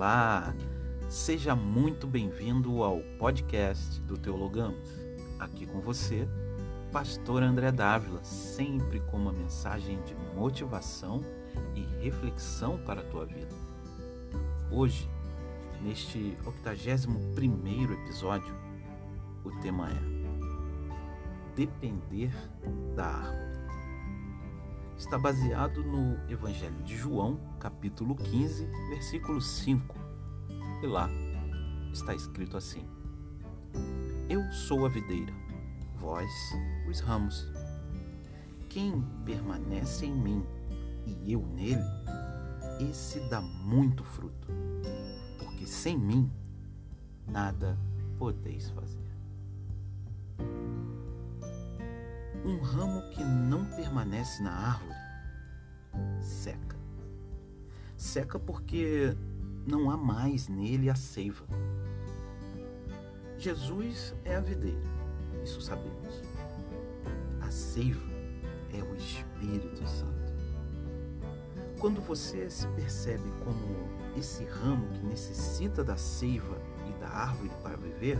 Olá, seja muito bem-vindo ao podcast do Teologamos. Aqui com você, Pastor André Dávila, sempre com uma mensagem de motivação e reflexão para a tua vida. Hoje, neste 81 episódio, o tema é Depender da árvore está baseado no Evangelho de João, capítulo 15, versículo 5. E lá está escrito assim: Eu sou a videira, vós os ramos. Quem permanece em mim e eu nele, esse dá muito fruto, porque sem mim nada podeis fazer. Um ramo que não permanece na árvore seca. Seca porque não há mais nele a seiva. Jesus é a videira, isso sabemos. A seiva é o Espírito Santo. Quando você se percebe como esse ramo que necessita da seiva e da árvore para viver,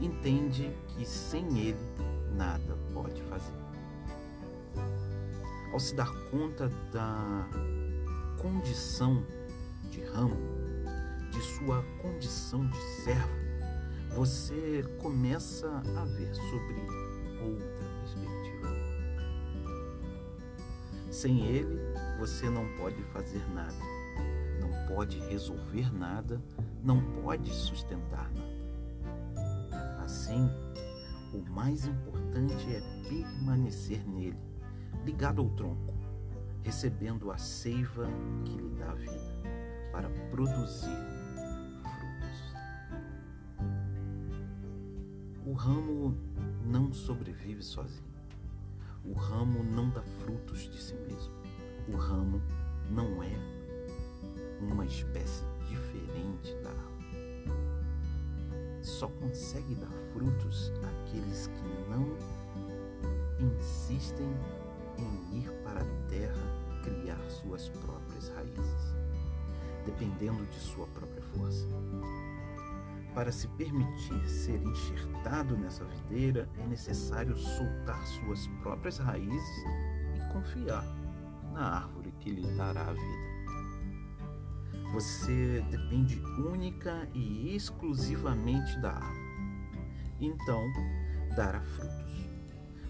entende que sem ele nada pode fazer. Ao se dar conta da condição de ramo, de sua condição de servo, você começa a ver sobre outra perspectiva. Sem ele, você não pode fazer nada, não pode resolver nada, não pode sustentar nada. Assim, o mais importante é permanecer nele, ligado ao tronco, recebendo a seiva que lhe dá vida, para produzir frutos. O ramo não sobrevive sozinho. O ramo não dá frutos de si mesmo. O ramo não é uma espécie diferente só consegue dar frutos aqueles que não insistem em ir para a terra criar suas próprias raízes, dependendo de sua própria força. Para se permitir ser enxertado nessa videira, é necessário soltar suas próprias raízes e confiar na árvore que lhe dará a vida. Você depende única e exclusivamente da árvore. Então, dará frutos.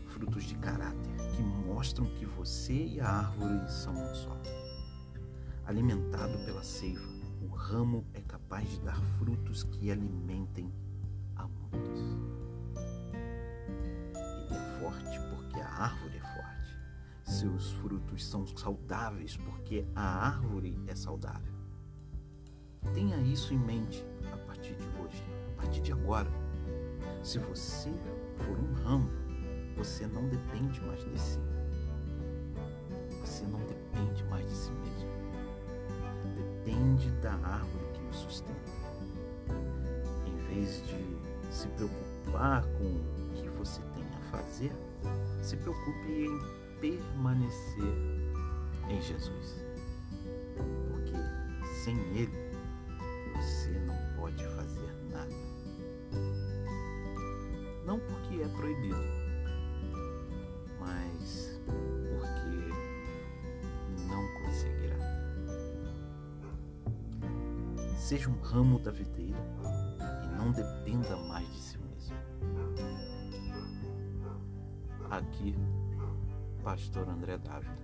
Frutos de caráter que mostram que você e a árvore são um só. Alimentado pela seiva, o ramo é capaz de dar frutos que alimentem a muitos. Ele é forte porque a árvore é forte. Seus frutos são saudáveis porque a árvore é saudável. Tenha isso em mente a partir de hoje, a partir de agora. Se você for um ramo, você não depende mais de si. Você não depende mais de si mesmo. Depende da árvore que o sustenta. Em vez de se preocupar com o que você tem a fazer, se preocupe em permanecer em Jesus. Porque sem Ele, você não pode fazer nada. Não porque é proibido, mas porque não conseguirá. Seja um ramo da videira e não dependa mais de si mesmo. Aqui, Pastor André Dávila.